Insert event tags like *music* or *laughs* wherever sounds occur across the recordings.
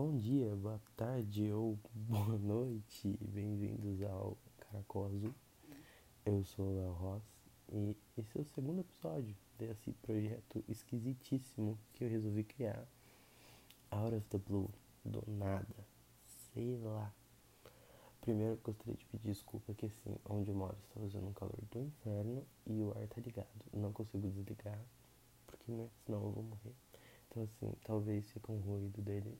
Bom dia, boa tarde ou *laughs* boa noite, bem-vindos ao Caracol Azul. Eu sou o Léo Ross e esse é o segundo episódio desse projeto esquisitíssimo que eu resolvi criar. Out of the Blue, do nada, sei lá. Primeiro eu gostaria de pedir desculpa que assim, onde eu moro está fazendo um calor do inferno e o ar tá ligado. Não consigo desligar, porque né, senão eu vou morrer. Então assim, talvez fique um ruído dele,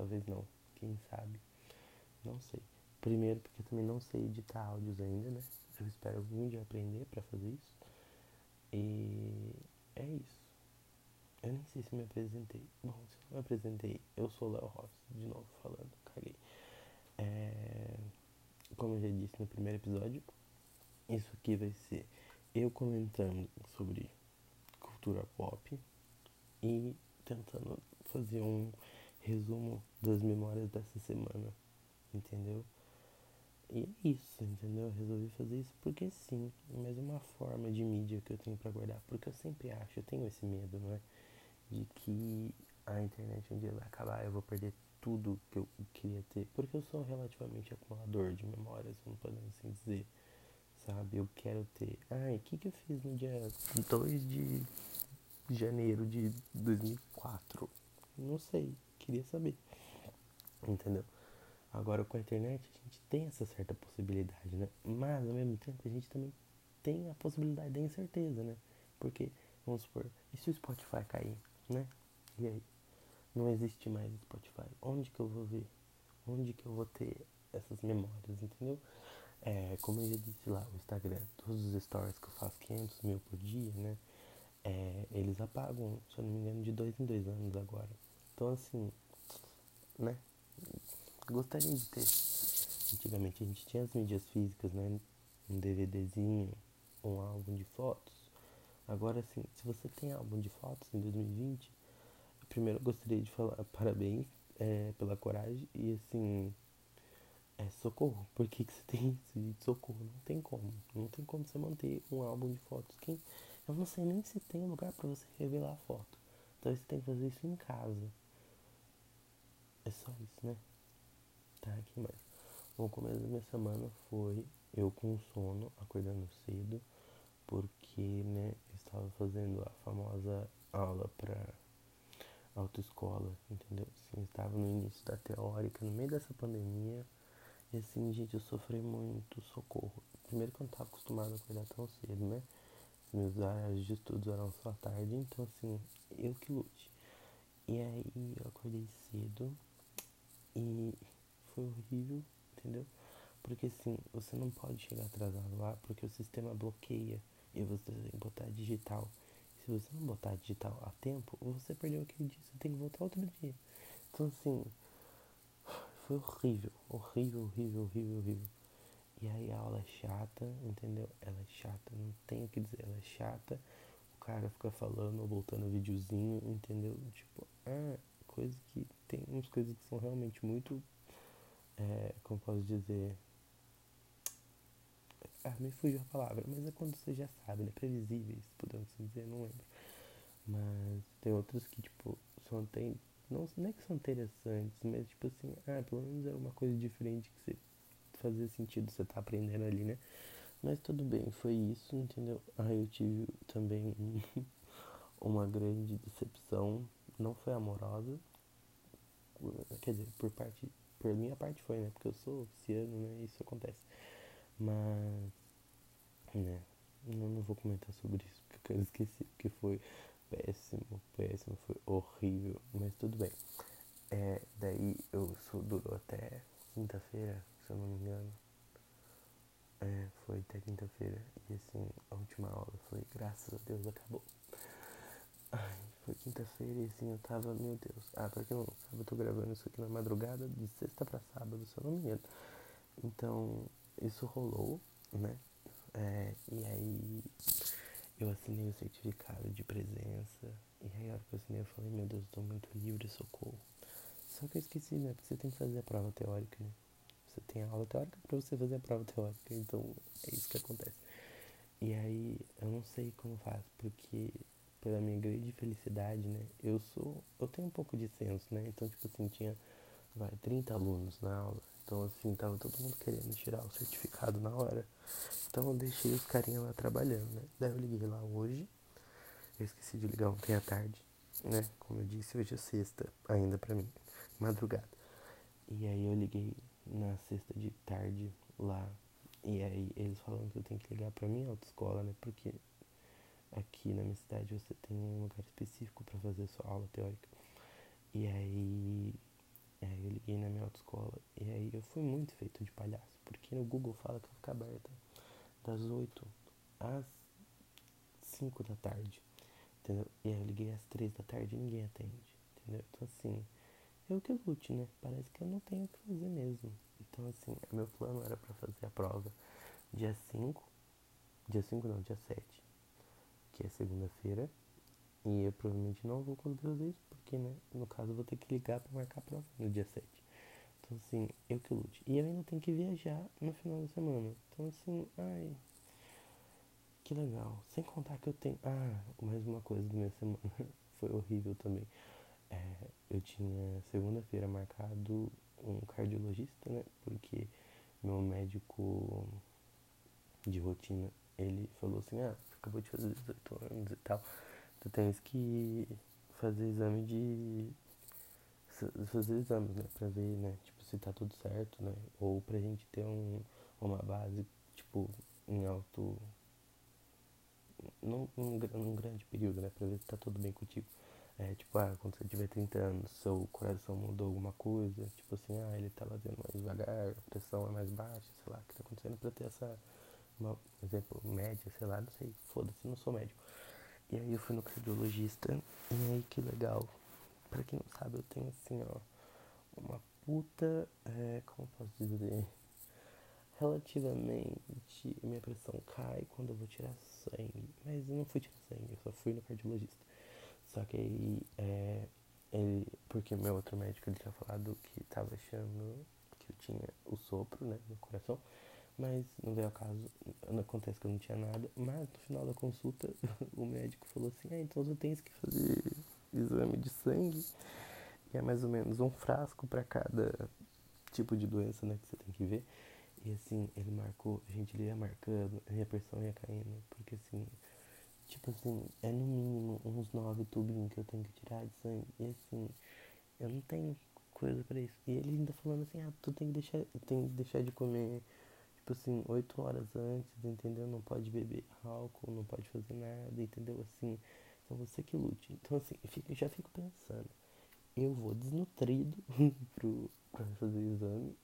talvez não, quem sabe. Não sei. Primeiro porque eu também não sei editar áudios ainda, né? Eu espero algum dia aprender para fazer isso. E é isso. Eu nem sei se me apresentei. Bom, se eu não me apresentei, eu sou Léo Ross, de novo falando, caguei. É, como eu já disse no primeiro episódio, isso aqui vai ser eu comentando sobre cultura pop e tentando fazer um resumo das memórias dessa semana, entendeu? E é isso, entendeu? Eu resolvi fazer isso porque sim, é uma forma de mídia que eu tenho para guardar, porque eu sempre acho, eu tenho esse medo, não é? De que a internet um dia vai acabar, eu vou perder tudo que eu queria ter, porque eu sou relativamente acumulador de memórias, não podemos assim dizer, sabe? Eu quero ter. Ai, o que, que eu fiz no dia 2 de janeiro de 2004. Não sei, queria saber. Entendeu? Agora com a internet a gente tem essa certa possibilidade, né? Mas ao mesmo tempo a gente também tem a possibilidade da incerteza, né? Porque, vamos supor, e se o Spotify cair, né? E aí? Não existe mais Spotify. Onde que eu vou ver? Onde que eu vou ter essas memórias, entendeu? É, como eu já disse lá, o Instagram, todos os stories que eu faço 500 mil por dia, né? é, eles apagam, se eu não me engano, de dois em dois anos agora. Então, assim, né? Gostaria de ter. Antigamente a gente tinha as mídias físicas, né? Um DVDzinho, um álbum de fotos. Agora, assim, se você tem álbum de fotos em 2020, primeiro eu gostaria de falar *laughs* parabéns é, pela coragem e, assim, é socorro. Por que, que você tem isso, socorro? Não tem como. Não tem como você manter um álbum de fotos. Quem eu não sei nem se tem lugar para você revelar a foto. Então você tem que fazer isso em casa. É só isso, né? Tá aqui mais. O começo da minha semana foi eu com sono, acordando cedo, porque, né, eu estava fazendo a famosa aula para autoescola, entendeu? Assim, estava no início da teórica, no meio dessa pandemia, e assim, gente, eu sofri muito socorro. Primeiro que eu não estava acostumado a acordar tão cedo, né? meus horários de estudos eram só à tarde, então assim, eu que lute. E aí eu acordei cedo e foi horrível, entendeu? Porque assim, você não pode chegar atrasado lá porque o sistema bloqueia e você tem que botar digital. Se você não botar digital a tempo, você perdeu aquele dia, você tem que voltar outro dia. Então assim, foi horrível, horrível, horrível, horrível, horrível. E aí a aula é chata, entendeu? Ela é chata, não tenho o que dizer, ela é chata. O cara fica falando ou voltando videozinho, entendeu? Tipo, ah, coisa que tem umas coisas que são realmente muito. É, como posso dizer? Ah, me fugiu a palavra, mas é quando você já sabe, né? Previsíveis, podemos dizer, não lembro. Mas tem outras que, tipo, são tem. Não, não é que são interessantes, mas tipo assim, ah, pelo menos é uma coisa diferente que você fazer sentido você tá aprendendo ali, né? Mas tudo bem, foi isso, entendeu? Aí eu tive também *laughs* uma grande decepção, não foi amorosa, quer dizer, por parte, por minha parte foi, né? Porque eu sou oficiano, né? Isso acontece. Mas, né? Eu não vou comentar sobre isso, porque eu esqueci, porque foi péssimo, péssimo, foi horrível, mas tudo bem. É, daí eu sou, durou até quinta-feira, se eu não me engano. É, foi até quinta-feira. E assim, a última aula foi, graças a Deus, acabou. Ai, foi quinta-feira e assim eu tava, meu Deus. Ah, pra quem não sabe, eu tô gravando isso aqui na madrugada de sexta pra sábado, se eu não me engano. Então, isso rolou, né? É, e aí eu assinei o certificado de presença. E aí a hora que eu assinei eu falei, meu Deus, eu tô muito livre, socorro. Só que eu esqueci, né? Porque você tem que fazer a prova teórica, né? Você tem a aula teórica para você fazer a prova teórica. Então é isso que acontece. E aí eu não sei como faço, porque pela minha grande felicidade, né? Eu sou. Eu tenho um pouco de senso, né? Então, tipo assim, tinha vai, 30 alunos na aula. Então, assim, tava todo mundo querendo tirar o certificado na hora. Então, eu deixei os carinhas lá trabalhando, né? Daí eu liguei lá hoje. Eu esqueci de ligar ontem à tarde, né? Como eu disse, hoje é sexta, ainda pra mim, madrugada. E aí eu liguei na sexta de tarde lá. E aí eles falaram que eu tenho que ligar pra minha autoescola, né? Porque aqui na minha cidade você tem um lugar específico para fazer sua aula teórica. E aí, aí eu liguei na minha autoescola e aí eu fui muito feito de palhaço, porque no Google fala que fica aberta das 8 às 5 da tarde, entendeu? E aí eu liguei às 3 da tarde e ninguém atende, entendeu? Então assim, eu que lute, né? Parece que eu não tenho o que fazer mesmo. Então assim, meu plano era para fazer a prova dia 5, dia 5 não, dia 7, que é segunda-feira, e eu provavelmente não vou fazer isso, porque, né, no caso eu vou ter que ligar para marcar a prova no dia 7. Então, assim, eu que lute. E eu ainda tenho que viajar no final da semana. Então, assim, ai. Que legal. Sem contar que eu tenho. Ah, mais uma coisa da minha semana. *laughs* Foi horrível também. É, eu tinha segunda-feira marcado um cardiologista, né? Porque meu médico de rotina, ele falou assim, ah, acabou de fazer 18 anos e tal tu tens que fazer exame de. fazer exames, né? Pra ver, né? Tipo, se tá tudo certo, né? Ou pra gente ter um, uma base, tipo, em alto. Num, num, num grande período, né? Pra ver se tá tudo bem contigo. É, tipo, ah, quando você tiver 30 anos, seu coração mudou alguma coisa, tipo assim, ah, ele tá batendo mais devagar, a pressão é mais baixa, sei lá, o que tá acontecendo pra ter essa, uma, exemplo, média, sei lá, não sei, foda-se, não sou médico. E aí eu fui no cardiologista e aí que legal. Pra quem não sabe, eu tenho assim, ó, uma puta, é, como posso dizer, relativamente minha pressão cai quando eu vou tirar sangue. Mas eu não fui tirar sangue, eu só fui no cardiologista. Só que aí, é, ele, porque meu outro médico ele tinha falado que tava achando que eu tinha o sopro, né, no coração. Mas não veio ao caso, acontece que eu não tinha nada. Mas no final da consulta, *laughs* o médico falou assim: ah, então você tem que fazer exame de sangue. E é mais ou menos um frasco para cada tipo de doença né, que você tem que ver. E assim, ele marcou, a gente ia marcando, a minha pressão ia caindo. Porque assim, tipo assim, é no mínimo uns nove tubinhos que eu tenho que tirar de sangue. E assim, eu não tenho coisa para isso. E ele ainda falando assim, ah, tu tem que deixar, tem que deixar de comer tipo assim, oito horas antes, entendeu? Não pode beber álcool, não pode fazer nada, entendeu? Assim, então você que lute. Então assim, eu, já fico pensando, eu vou desnutrido *laughs* pro, pra fazer exame,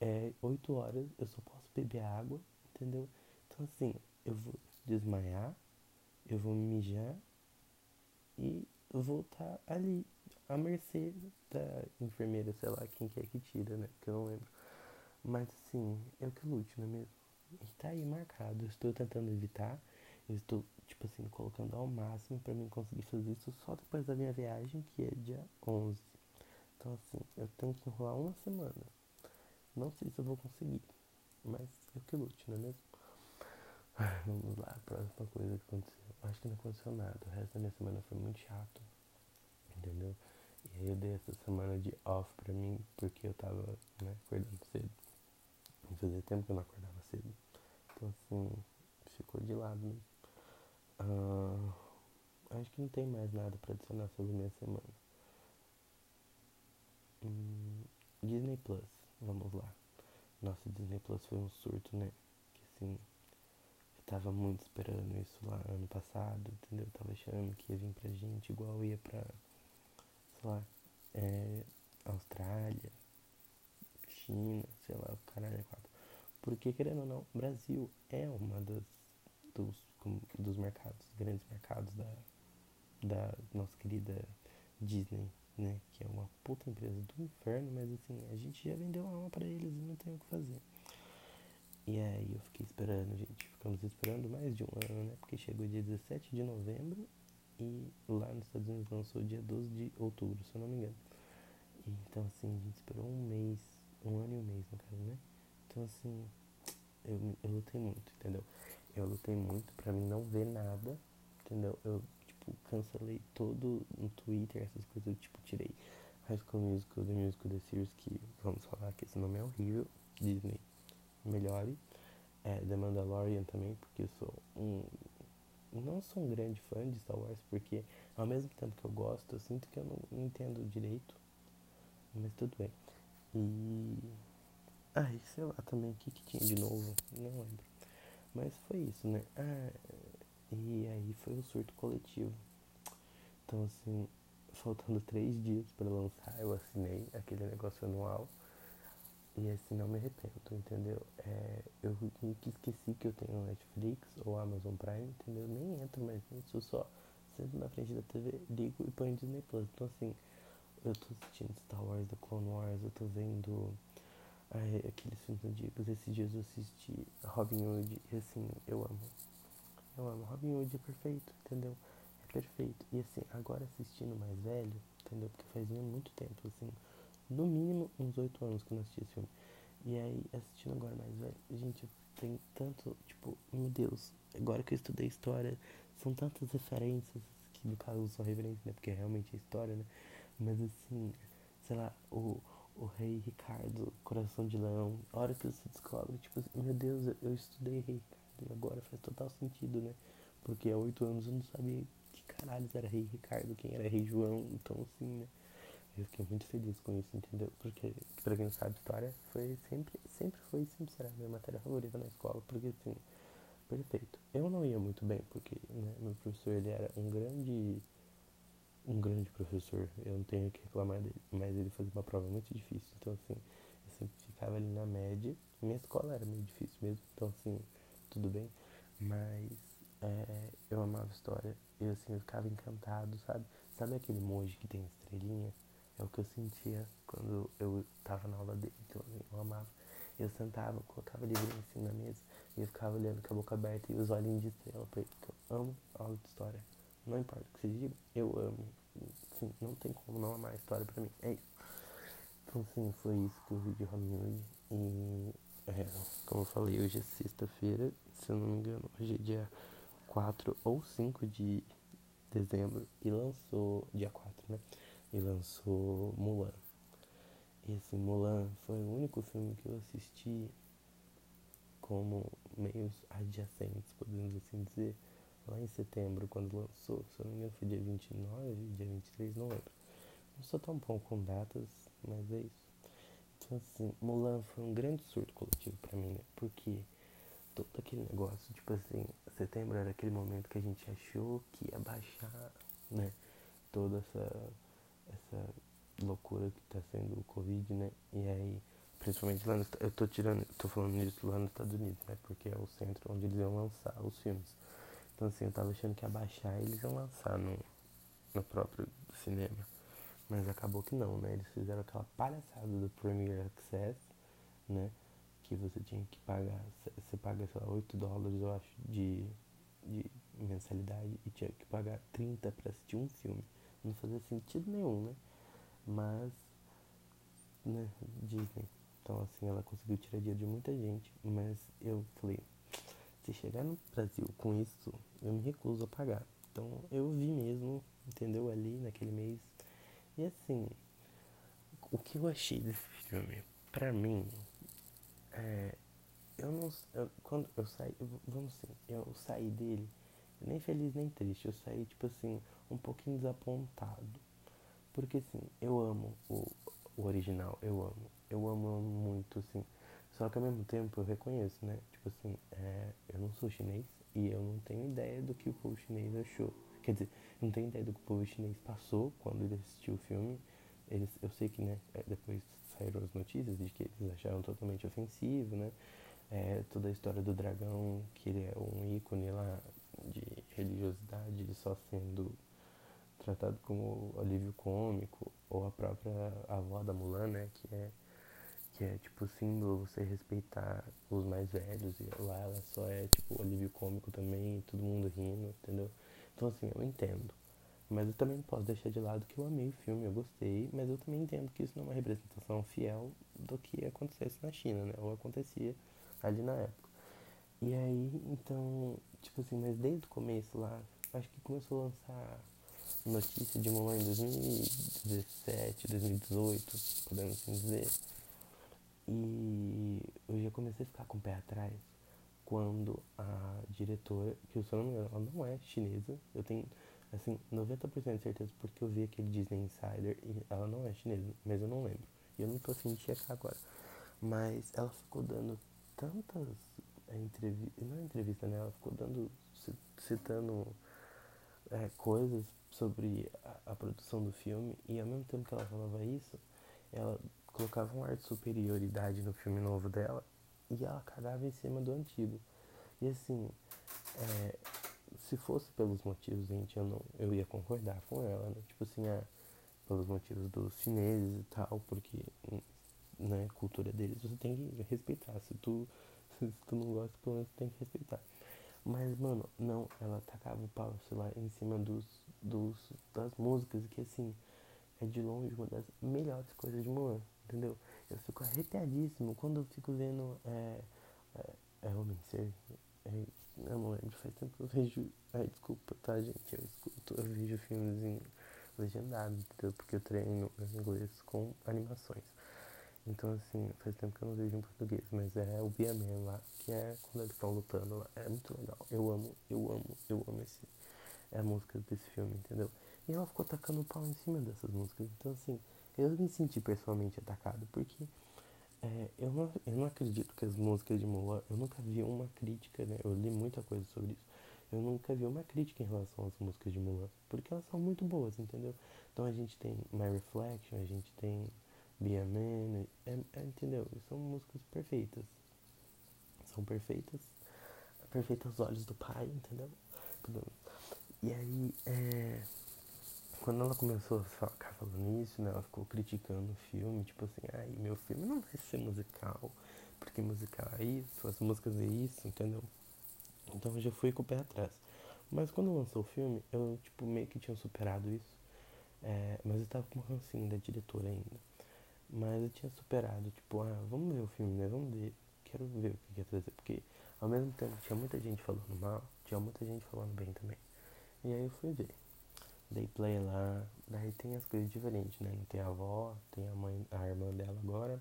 é oito horas, eu só posso beber água, entendeu? Então assim, eu vou desmaiar, eu vou mijar e vou estar ali à mercê da enfermeira, sei lá, quem quer que tira, né? Que eu não lembro. Mas assim, eu que lute, não é mesmo? E tá aí marcado. Estou tentando evitar. Estou, tipo assim, colocando ao máximo para mim conseguir fazer isso só depois da minha viagem, que é dia 11. Então, assim, eu tenho que enrolar uma semana. Não sei se eu vou conseguir, mas eu que lute, não é mesmo? Vamos lá, próxima coisa que aconteceu. Acho que não aconteceu nada. O resto da minha semana foi muito chato. Entendeu? E aí eu dei essa semana de off pra mim porque eu tava, né, acordando cedo. E fazia tempo que eu não acordava cedo. Então assim, ficou de lado mesmo. Uh, acho que não tem mais nada pra adicionar sobre minha semana. Hum, Disney Plus, vamos lá. Nossa, Disney Plus foi um surto, né? Que assim, eu tava muito esperando isso lá ano passado, entendeu? Eu tava achando que ia vir pra gente igual ia pra, sei lá, é, Austrália, China, sei lá, o caralho é quatro. Porque, querendo ou não, Brasil é uma das dos, dos mercados, grandes mercados da, da nossa querida Disney, né? Que é uma puta empresa do inferno, mas assim, a gente já vendeu a alma pra eles e não tem o que fazer. E aí eu fiquei esperando, gente. Ficamos esperando mais de um ano, né? Porque chegou dia 17 de novembro e lá nos Estados Unidos lançou dia 12 de outubro, se eu não me engano. E, então assim, a gente esperou um mês, um ano e um mês no caso, né? Então assim, eu, eu lutei muito, entendeu? Eu lutei muito pra mim não ver nada, entendeu? Eu, tipo, cancelei todo no Twitter, essas coisas, eu, tipo, tirei High School Musical, The Musical, The Series, que vamos falar que esse nome é horrível, Disney melhore. É, The Mandalorian também, porque eu sou um. Não sou um grande fã de Star Wars, porque ao mesmo tempo que eu gosto, eu sinto que eu não entendo direito. Mas tudo bem. E. Ai, sei lá também, o que, que tinha de novo? Não lembro. Mas foi isso, né? Ah, e aí foi o surto coletivo. Então, assim, faltando três dias para lançar, eu assinei aquele negócio anual. E assim, não me arrependo, entendeu? É, eu nunca esqueci que eu tenho Netflix ou Amazon Prime, entendeu? Nem entro mais nisso, só sento na frente da TV, ligo e põe Disney Plus. Então, assim, eu tô assistindo Star Wars, The Clone Wars, eu tô vendo ai, aqueles filmes antigos. Esses dias eu assisti Robin Hood e, assim, eu amo. Eu amo. Robin Hood é perfeito, entendeu? É perfeito. E, assim, agora assistindo mais velho, entendeu? Porque faz muito tempo, assim no mínimo uns oito anos que eu não assisti esse filme. E aí, assistindo agora mais velho, gente, tem tanto, tipo, meu Deus, agora que eu estudei história, são tantas referências, que no caso são referências, né? Porque é realmente é história, né? Mas assim, sei lá, o, o rei Ricardo, Coração de Leão, a hora que você descobre, tipo assim, meu Deus, eu, eu estudei rei Ricardo e agora faz total sentido, né? Porque há oito anos eu não sabia que caralho era rei Ricardo, quem era rei João, então assim, né? Eu fiquei muito feliz com isso, entendeu? Porque, pra quem não sabe, história foi sempre, sempre foi sempre será minha matéria favorita na escola, porque assim, perfeito. Eu não ia muito bem, porque né, meu professor ele era um grande, um grande professor, eu não tenho que reclamar dele, mas ele fazia uma prova muito difícil, então assim, eu sempre ficava ali na média, minha escola era meio difícil mesmo, então assim, tudo bem, mas é, eu amava história, e assim, eu ficava encantado, sabe? Sabe aquele emoji que tem estrelinha? É o que eu sentia quando eu tava na aula dele, então eu amava. Eu sentava, colocava livrinho assim na mesa e eu ficava olhando com a boca aberta e os olhinhos de estrela porque eu amo aula de história. Não importa o que vocês digam, eu amo. Sim, não tem como não amar a história pra mim. É isso. Então sim, foi isso que eu vi de Hood. E é, como eu falei, hoje é sexta-feira, se eu não me engano, hoje é dia 4 ou 5 de dezembro e lançou dia 4, né? e lançou Mulan. E assim, Mulan foi o único filme que eu assisti como meios adjacentes, podemos assim dizer, lá em setembro, quando lançou. Se eu não me engano, foi dia 29, dia 23, não lembro. Não sou tão bom com datas, mas é isso. Então, assim, Mulan foi um grande surto coletivo pra mim, né? Porque todo aquele negócio, tipo assim, setembro era aquele momento que a gente achou que ia baixar, né? Toda essa essa loucura que tá sendo o Covid, né? E aí, principalmente lá no, eu tô tirando, tô falando disso lá nos Estados Unidos, né? Porque é o centro onde eles iam lançar os filmes. Então assim, eu tava achando que ia baixar e eles iam lançar no, no próprio cinema. Mas acabou que não, né? Eles fizeram aquela palhaçada do Premier Access, né? Que você tinha que pagar, você paga, sei lá, 8 dólares, eu acho, de, de mensalidade e tinha que pagar 30 para assistir um filme não fazia sentido nenhum, né? Mas, né, Disney. Então, assim, ela conseguiu tirar dinheiro de muita gente, mas eu falei, se chegar no Brasil com isso, eu me recuso a pagar. Então, eu vi mesmo, entendeu? Ali naquele mês. E assim, o que eu achei desse filme, pra mim, é, eu não. Eu, quando eu saí, vamos assim, eu saí dele nem feliz nem triste. Eu saí, tipo assim, um pouquinho desapontado. Porque, assim, eu amo o, o original, eu amo. Eu amo, amo muito, assim. Só que ao mesmo tempo eu reconheço, né? Tipo assim, é, eu não sou chinês e eu não tenho ideia do que o povo chinês achou. Quer dizer, não tenho ideia do que o povo chinês passou quando ele assistiu o filme. Eles, eu sei que, né, é, depois saíram as notícias de que eles acharam totalmente ofensivo, né? É, toda a história do dragão, que ele é um ícone lá de religiosidade só sendo tratado como alívio cômico, ou a própria avó da Mulan, né, que é que é tipo símbolo você respeitar os mais velhos e lá ela só é tipo alívio cômico também, todo mundo rindo, entendeu? Então assim, eu entendo. Mas eu também não posso deixar de lado que eu amei o filme, eu gostei, mas eu também entendo que isso não é uma representação fiel do que acontecesse na China, né? Ou acontecia ali na época. E aí, então, tipo assim, mas desde o começo lá, acho que começou a lançar notícia de Mulan em 2017, 2018, podemos assim dizer. E eu já comecei a ficar com o pé atrás quando a diretora, que eu só não me engano, ela não é chinesa, eu tenho assim 90% de certeza porque eu vi aquele Disney Insider e ela não é chinesa, mas eu não lembro. E eu não tô afim de checar agora. Mas ela ficou dando tantas é, entrevistas, não é entrevista, né? Ela ficou dando, citando é, coisas sobre a, a, produção do filme e ao mesmo tempo que ela falava isso, ela colocava um ar de superioridade no filme novo dela e ela cagava em cima do antigo. E assim, é, se fosse pelos motivos, gente, eu não, eu ia concordar com ela, né? Tipo assim, ah, pelos motivos dos chineses e tal, porque né, cultura deles você tem que respeitar. Se tu, *laughs* se tu não gosta, pelo menos tem que respeitar. Mas, mano, não, ela tacava o pau, sei lá, em cima dos, dos, das músicas, que assim, é de longe uma das melhores coisas de Mulan, entendeu? Eu fico arrepiadíssimo quando eu fico vendo é, é, é Homem Ser. É, eu não lembro, faz tempo que eu vejo. Ai, desculpa, tá, gente? Eu escuto, eu vejo filmes em legendado, entendeu? Porque eu treino inglês com animações. Então, assim, faz tempo que eu não vejo em português, mas é o Biaman lá, que é quando eles estão lutando lá. É muito legal. Eu amo, eu amo, eu amo esse, é a música desse filme, entendeu? E ela ficou tacando o pau em cima dessas músicas. Então, assim, eu me senti pessoalmente atacado, porque é, eu, não, eu não acredito que as músicas de Mulan, eu nunca vi uma crítica, né? Eu li muita coisa sobre isso. Eu nunca vi uma crítica em relação às músicas de Mulan, porque elas são muito boas, entendeu? Então a gente tem My Reflection, a gente tem Be a Man, é, é, entendeu? São músicas perfeitas. São perfeitas. Perfeitas aos olhos do pai, entendeu? E aí, é, quando ela começou a ficar falando isso, né, ela ficou criticando o filme, tipo assim, ai, meu filme não vai ser musical, porque musical é isso, as músicas é isso, entendeu? Então eu já fui com o pé atrás. Mas quando lançou o filme, eu, tipo, meio que tinha superado isso. É, mas eu tava com um rancinho da diretora ainda. Mas eu tinha superado, tipo, ah, vamos ver o filme, né? Vamos ver. Quero ver o que quer trazer. Porque ao mesmo tempo tinha muita gente falando mal, tinha muita gente falando bem também. E aí eu fui ver. Dei play lá, daí tem as coisas diferentes, né? Não tem a avó, tem a mãe, a irmã dela agora.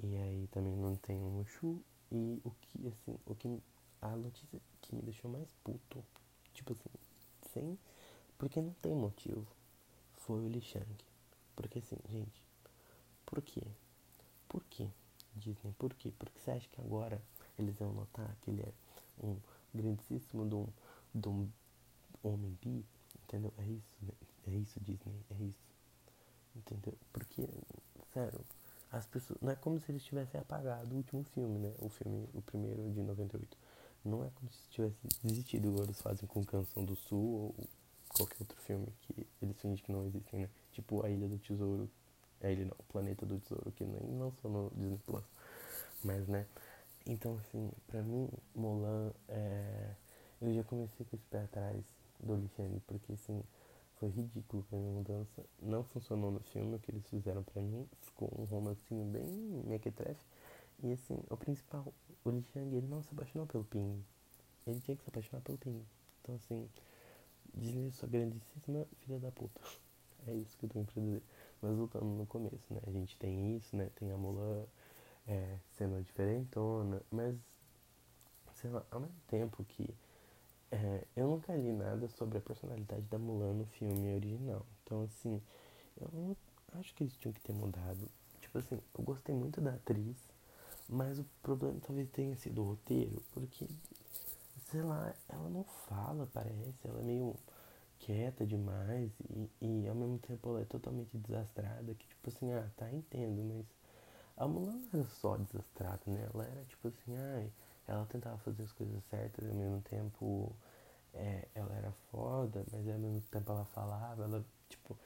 E aí também não tem o Mushu. E o que, assim, o que. A notícia que me deixou mais puto, tipo assim, sem. Porque não tem motivo. Foi o Li Shang. Porque assim, gente, por quê? Por quê? Disney, por quê? Porque você acha que agora eles vão notar que ele é um grandíssimo de um, de um homem bi? Entendeu? É isso, né? É isso, Disney, é isso. Entendeu? Porque, sério, as pessoas. Não é como se eles tivessem apagado o último filme, né? O filme, o primeiro de 98. Não é como se tivesse desistido, igual eles fazem com Canção do Sul ou qualquer outro filme que eles fingem que não existem, né? Tipo A Ilha do Tesouro, é ele não, o Planeta do Tesouro, que nem lançou no Disney Plus. Mas, né? Então, assim, pra mim, Mulan, é... eu já comecei com esse pé atrás do Alexandre, porque, assim, foi ridículo pra minha mudança. Não funcionou no filme o que eles fizeram pra mim. Ficou um romancinho bem mequetrefe. E, assim, o principal, o Alexandre, ele não se apaixonou pelo Ping. Ele tinha que se apaixonar pelo Ping. Então, assim, Disney, sua grandíssima filha da puta. *laughs* É isso que eu tenho pra dizer. Mas voltando no começo, né? A gente tem isso, né? Tem a Mulan é, sendo diferentona, mas sei lá, ao mesmo tempo que é, eu nunca li nada sobre a personalidade da Mulan no filme original. Então assim, eu acho que eles tinham que ter mudado. Tipo assim, eu gostei muito da atriz, mas o problema talvez tenha sido o roteiro, porque sei lá, ela não fala, parece, ela é meio quieta demais e, e ao mesmo tempo ela é totalmente desastrada, que tipo assim, ah, tá, entendo, mas a Mulan não era só desastrada, né? Ela era tipo assim, ai, ela tentava fazer as coisas certas ao mesmo tempo é, ela era foda, mas ao mesmo tempo ela falava, ela, tipo,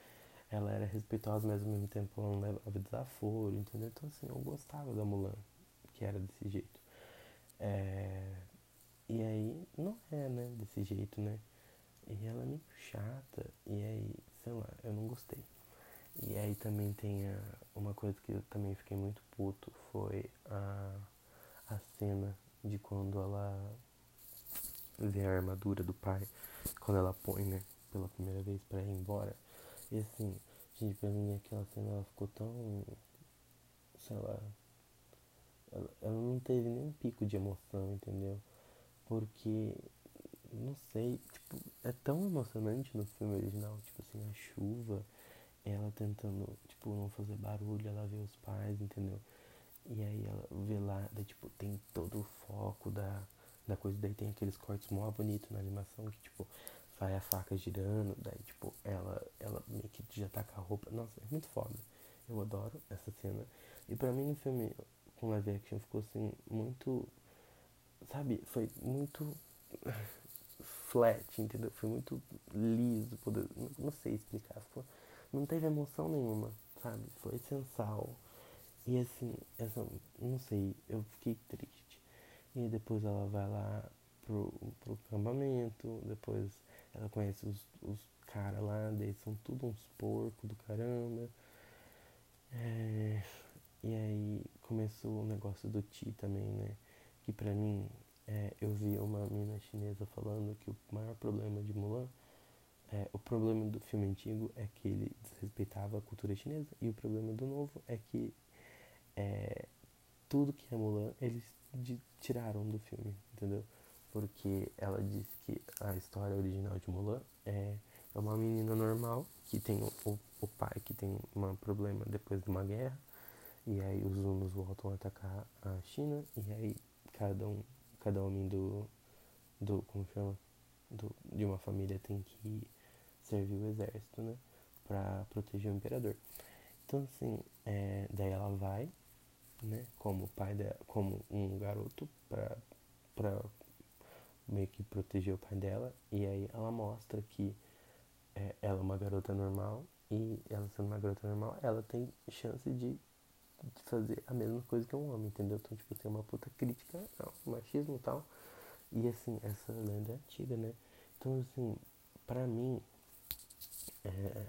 ela era respeitosa, mas ao mesmo tempo ela não levava desaforo, entendeu? Então assim, eu gostava da Mulan, que era desse jeito. É, e aí, não é, né, desse jeito, né? E ela é meio chata. E aí, sei lá, eu não gostei. E aí também tem a, uma coisa que eu também fiquei muito puto foi a, a cena de quando ela vê a armadura do pai, quando ela põe, né? pela primeira vez pra ir embora. E assim, gente, pra mim aquela cena ela ficou tão. sei lá. Ela, ela não teve nem um pico de emoção, entendeu? Porque. Não sei, tipo, é tão emocionante no filme original, tipo assim, a chuva, ela tentando, tipo, não fazer barulho, ela vê os pais, entendeu? E aí ela vê lá, daí tipo, tem todo o foco da, da coisa, daí tem aqueles cortes mó bonitos na animação que tipo, vai a faca girando, daí tipo, ela, ela meio que já tá com a roupa. Nossa, é muito foda. Eu adoro essa cena. E pra mim o filme com live action ficou assim, muito. Sabe, foi muito *laughs* flat, entendeu? Foi muito liso, poder, não, não sei explicar. Ficou, não teve emoção nenhuma, sabe? Foi sensal e assim, essa, não sei, eu fiquei triste. E depois ela vai lá pro, pro acampamento, depois ela conhece os, os caras lá, eles são tudo uns porcos do caramba. É, e aí começou o negócio do Ti também, né? Que pra mim, é, eu vi uma mina chinesa falando que o maior problema de Mulan, é, o problema do filme antigo é que ele desrespeitava a cultura chinesa e o problema do novo é que é, tudo que é Mulan eles tiraram do filme, entendeu? Porque ela disse que a história original de Mulan é, é uma menina normal que tem o, o, pai que tem um problema depois de uma guerra e aí os hunos voltam a atacar a China e aí cada um cada homem do do como chama do, de uma família tem que servir o exército né para proteger o imperador então assim é, daí ela vai né, como pai dela, como um garoto para para meio que proteger o pai dela. E aí ela mostra que é, ela é uma garota normal. E ela sendo uma garota normal ela tem chance de, de fazer a mesma coisa que um homem entendeu? Então tipo tem uma puta crítica ao machismo e tal. E assim essa lenda é antiga né? Então assim para mim é,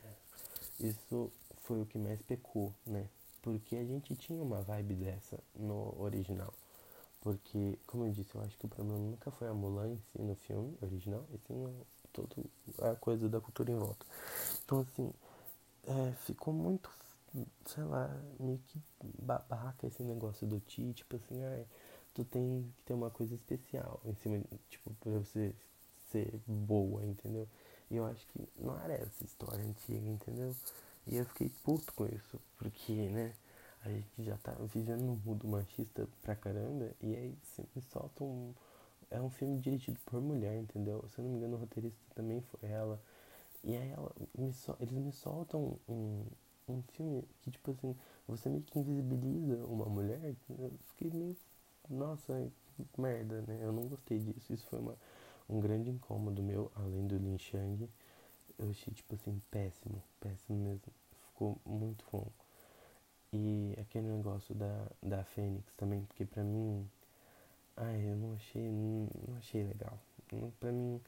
isso foi o que mais pecou né porque a gente tinha uma vibe dessa no original. Porque, como eu disse, eu acho que o problema nunca foi a Mulan em si no filme original, e sim toda a coisa da cultura em volta. Então, assim, é, ficou muito, sei lá, meio que babaca esse negócio do Ti, tipo assim, ah, tu tem que ter uma coisa especial em cima, tipo, pra você ser boa, entendeu? E eu acho que não era essa história antiga, entendeu? E eu fiquei puto com isso, porque, né, a gente já tá vivendo num mundo machista pra caramba, e aí sempre solta um. É um filme dirigido por mulher, entendeu? Se eu não me engano, o roteirista também foi ela. E aí ela me eles me soltam um, um filme que, tipo assim, você meio que invisibiliza uma mulher. Eu fiquei meio. Nossa, merda, né? Eu não gostei disso. Isso foi uma, um grande incômodo meu, além do Lin Shang eu achei, tipo assim, péssimo, péssimo mesmo. Ficou muito bom. E aquele negócio da, da Fênix também, porque pra mim, ai, eu não achei, não, achei legal. Não, pra mim,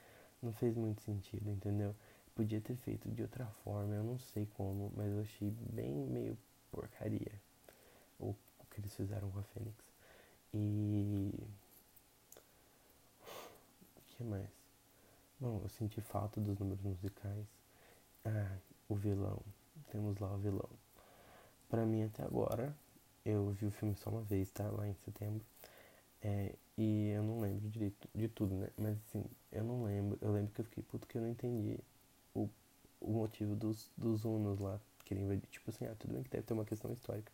não fez muito sentido, entendeu? Podia ter feito de outra forma, eu não sei como, mas eu achei bem meio porcaria o, o que eles fizeram com a Fênix. E. O que mais? Bom, eu senti falta dos números musicais. Ah, o vilão. Temos lá o vilão. Pra mim, até agora, eu vi o filme só uma vez, tá? Lá em setembro. É, e eu não lembro direito de tudo, né? Mas assim, eu não lembro. Eu lembro que eu fiquei puto que eu não entendi o, o motivo dos, dos Unos lá querem invadir. Tipo assim, ah, tudo bem que deve ter uma questão histórica.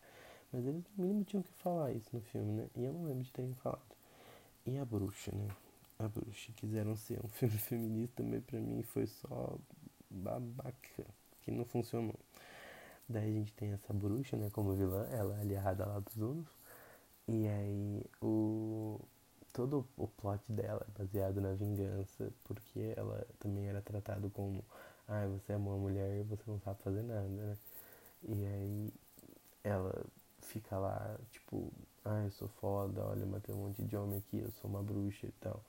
Mas eles no mínimo tinham que falar isso no filme, né? E eu não lembro de terem falado. E a bruxa, né? A bruxa quiseram ser um *laughs* filme feminista, mas pra mim foi só babaca, que não funcionou. Daí a gente tem essa bruxa, né, como vilã, ela é aliada lá dos Unos. E aí o todo o plot dela é baseado na vingança, porque ela também era tratada como, ah, você é uma mulher e você não sabe fazer nada, né? E aí ela fica lá, tipo, ah, eu sou foda, olha, matei um monte de homem aqui, eu sou uma bruxa e tal.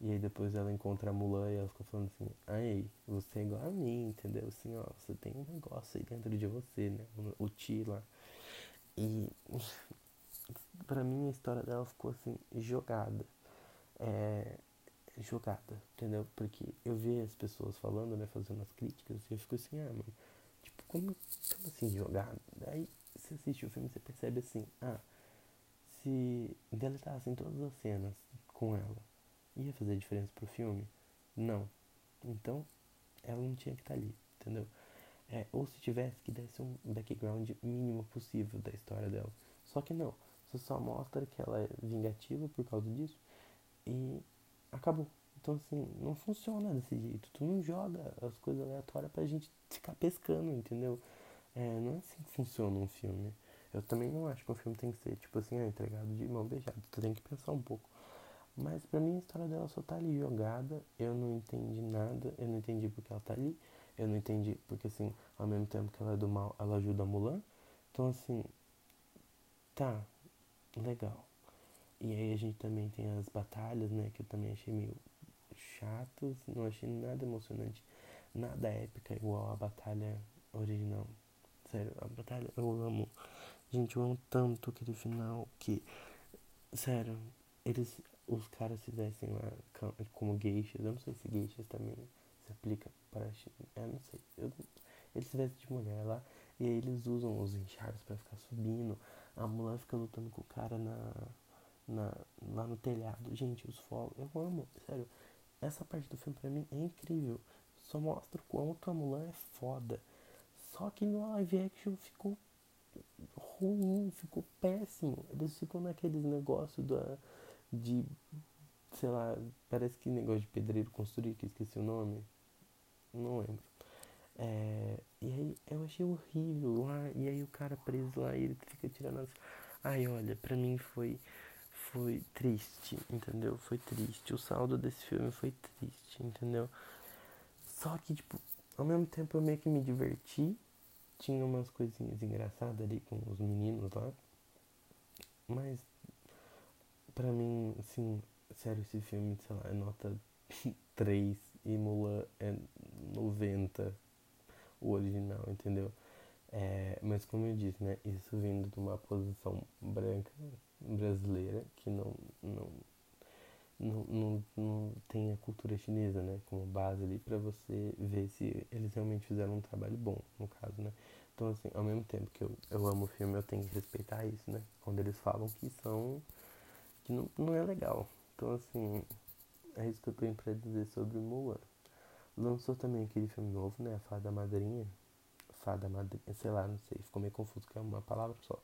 E aí depois ela encontra a Mulan e ela fica falando assim, ai, você é igual a mim, entendeu? Assim, ó, você tem um negócio aí dentro de você, né? O Ti lá. E *laughs* pra mim a história dela ficou assim, jogada. É, chocada, entendeu? Porque eu vi as pessoas falando, né, fazendo as críticas, e eu fico assim, ah, mano, tipo, como, como assim jogada? Aí você assiste o filme você percebe assim, ah, se deletassem todas as cenas com ela, ia fazer diferença pro filme? Não. Então, ela não tinha que estar tá ali, entendeu? É, ou se tivesse, que desse um background mínimo possível da história dela. Só que não. Você só mostra que ela é vingativa por causa disso e acabou. Então assim, não funciona desse jeito. Tu não joga as coisas aleatórias pra gente ficar pescando, entendeu? É, não é assim que funciona um filme. Eu também não acho que um filme tem que ser, tipo assim, ah, entregado de mão beijada. Tu tem que pensar um pouco. Mas pra mim a história dela só tá ali jogada. Eu não entendi nada. Eu não entendi porque ela tá ali. Eu não entendi porque, assim, ao mesmo tempo que ela é do mal, ela ajuda a Mulan. Então, assim, tá, legal. E aí a gente também tem as batalhas, né? Que eu também achei meio chatos. Não achei nada emocionante, nada épica igual a batalha original. Sério, a batalha eu amo. Gente, eu amo tanto aquele final que. Sério, eles. Os caras se vestem lá como geishas. Eu não sei se geishas também se aplica para. Eu não sei. Eu, eles se vestem de mulher lá. E aí eles usam os enxares para ficar subindo. A Mulan fica lutando com o cara na, na, lá no telhado. Gente, os fogos, eu amo, sério. Essa parte do filme pra mim é incrível. Só mostra o quanto a Mulan é foda. Só que no live action ficou ruim, ficou péssimo. Eles ficam naqueles negócios da, de, sei lá, parece que negócio de pedreiro construir, que esqueci o nome. Não lembro. É, e aí eu achei horrível lá, e aí o cara preso lá e ele fica tirando as. Ai, olha, pra mim foi. Foi triste, entendeu? Foi triste. O saldo desse filme foi triste, entendeu? Só que, tipo, ao mesmo tempo eu meio que me diverti. Tinha umas coisinhas engraçadas ali com os meninos lá. Mas, pra mim, assim, sério, esse filme, sei lá, é nota *laughs* 3 e Mulan é 90 o original, entendeu? É, mas como eu disse, né, isso vindo de uma posição branca brasileira que não, não, não, não, não tem a cultura chinesa, né, como base ali para você ver se eles realmente fizeram um trabalho bom, no caso, né. Então, assim, ao mesmo tempo que eu, eu amo o filme, eu tenho que respeitar isso, né, quando eles falam que são, que não, não é legal. Então, assim, é isso que eu tenho pra dizer sobre Mulan. Lançou também aquele filme novo, né? A Fada Madrinha. Fada Madrinha, sei lá, não sei, ficou meio confuso, que é uma palavra só.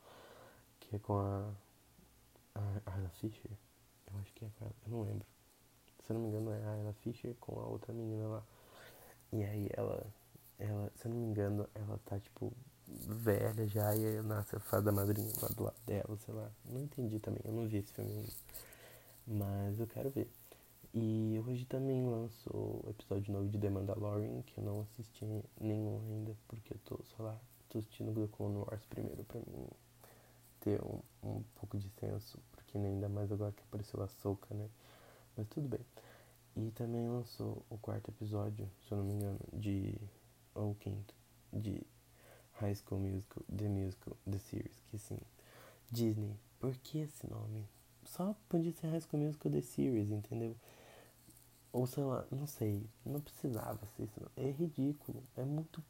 Que é com a. A Ayla Fisher. Eu acho que é com ela, eu não lembro. Se eu não me engano, é a Ayla Fisher com a outra menina lá. E aí ela. Ela, se eu não me engano, ela tá tipo velha já e nasce a fada madrinha lá do lado dela, sei lá. Não entendi também, eu não vi esse filme ainda. Mas eu quero ver. E hoje também lançou o episódio novo de The Mandalorian, que eu não assisti nenhum ainda, porque eu tô, sei lá, tô assistindo The Clone Wars primeiro pra mim ter um, um pouco de senso, porque ainda mais agora que apareceu a Soca, né? Mas tudo bem. E também lançou o quarto episódio, se eu não me engano, de. ou o quinto, de High School Musical, The Musical, The Series, que assim. Disney, por que esse nome? Só podia ser High School Musical The Series, entendeu? Ou sei lá, não sei, não precisava ser isso. É ridículo, é muito,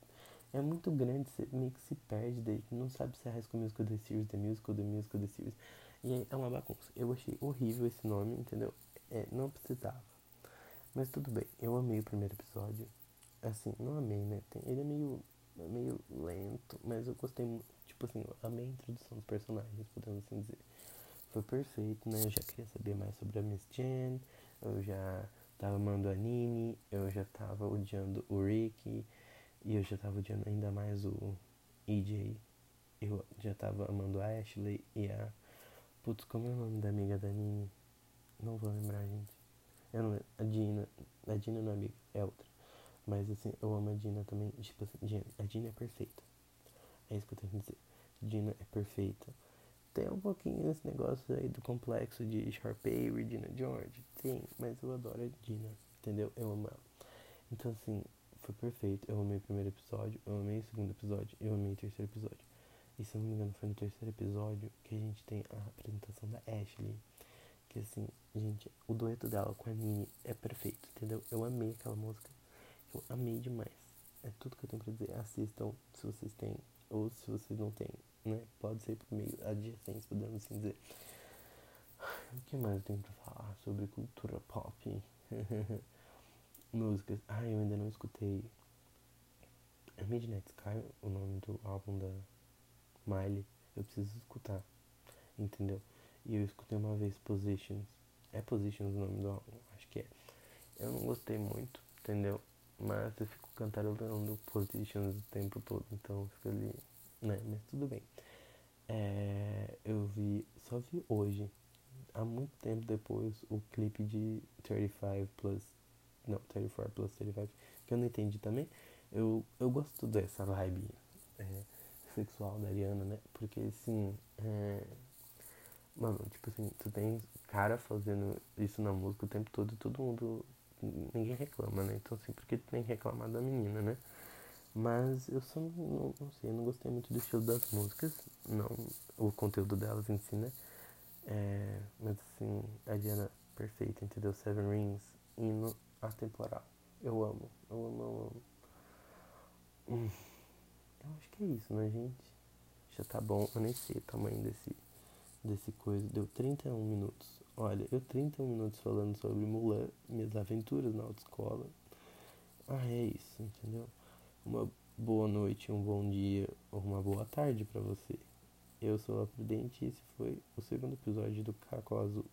é muito grande, você meio que se perde daí, não sabe se é High School Musical The Series, The Musical, The Musical, The Series. E aí é uma bagunça. Eu achei horrível esse nome, entendeu? É, não precisava. Mas tudo bem, eu amei o primeiro episódio. Assim, não amei, né? Ele é meio, meio lento, mas eu gostei muito. Tipo assim, eu amei a introdução dos personagens, podemos assim dizer. Foi perfeito, né? Eu já queria saber mais sobre a Miss Jen, eu já tava amando o anime, eu já tava odiando o Rick, e eu já tava odiando ainda mais o EJ. Eu já tava amando a Ashley e a. Putz, como é o nome da amiga da Nini? Não vou lembrar, gente. Eu não lembro. A Dina. A Dina não é amiga, é outra. Mas assim, eu amo a Dina também. Tipo assim, a Dina é perfeita. É isso que eu tenho que dizer. Dina é perfeita. Tem um pouquinho esse negócio aí do complexo de Sharpay e Regina George. Tem, mas eu adoro a Dina, entendeu? Eu amo ela. Então, assim, foi perfeito. Eu amei o primeiro episódio, eu amei o segundo episódio, eu amei o terceiro episódio. E se eu não me engano, foi no terceiro episódio que a gente tem a apresentação da Ashley. que assim, gente, o dueto dela com a Nini é perfeito, entendeu? Eu amei aquela música. Eu amei demais. É tudo que eu tenho pra dizer. Assistam se vocês têm, ou se vocês não têm, né? Pode ser por meio adjacente, podemos assim dizer. O que mais eu tenho pra falar sobre cultura pop? *laughs* Músicas. Ah, eu ainda não escutei. É Midnight Sky o nome do álbum da Miley. Eu preciso escutar. Entendeu? E eu escutei uma vez Positions. É Positions o nome do álbum? Acho que é. Eu não gostei muito, entendeu? Mas eu fico cantarolando Positions o tempo todo. Então fica ali. Né? Mas tudo bem. É, eu vi. Só vi hoje. Há muito tempo depois o clipe de 35 plus. Não, 34 plus 35. Que eu não entendi também. Eu, eu gosto dessa vibe é, sexual da Ariana, né? Porque assim. É, Mano, tipo assim, tu tem cara fazendo isso na música o tempo todo e todo mundo. Ninguém reclama, né? Então assim, por que tu tem que reclamar da menina, né? Mas eu só não, não, não sei, eu não gostei muito do estilo das músicas, não o conteúdo delas em si, né? É, mas assim, a Diana perfeita, entendeu? Seven Rings, hino atemporal. Eu amo, eu amo, eu amo. Hum, eu acho que é isso, né, gente? Já tá bom, eu nem sei o tamanho desse desse coisa deu 31 minutos. Olha, eu 31 minutos falando sobre Mulan, minhas aventuras na autoescola. Ah, é isso, entendeu? Uma boa noite, um bom dia ou uma boa tarde para você. Eu sou a Prudente e esse foi o segundo episódio do Caracol Azul.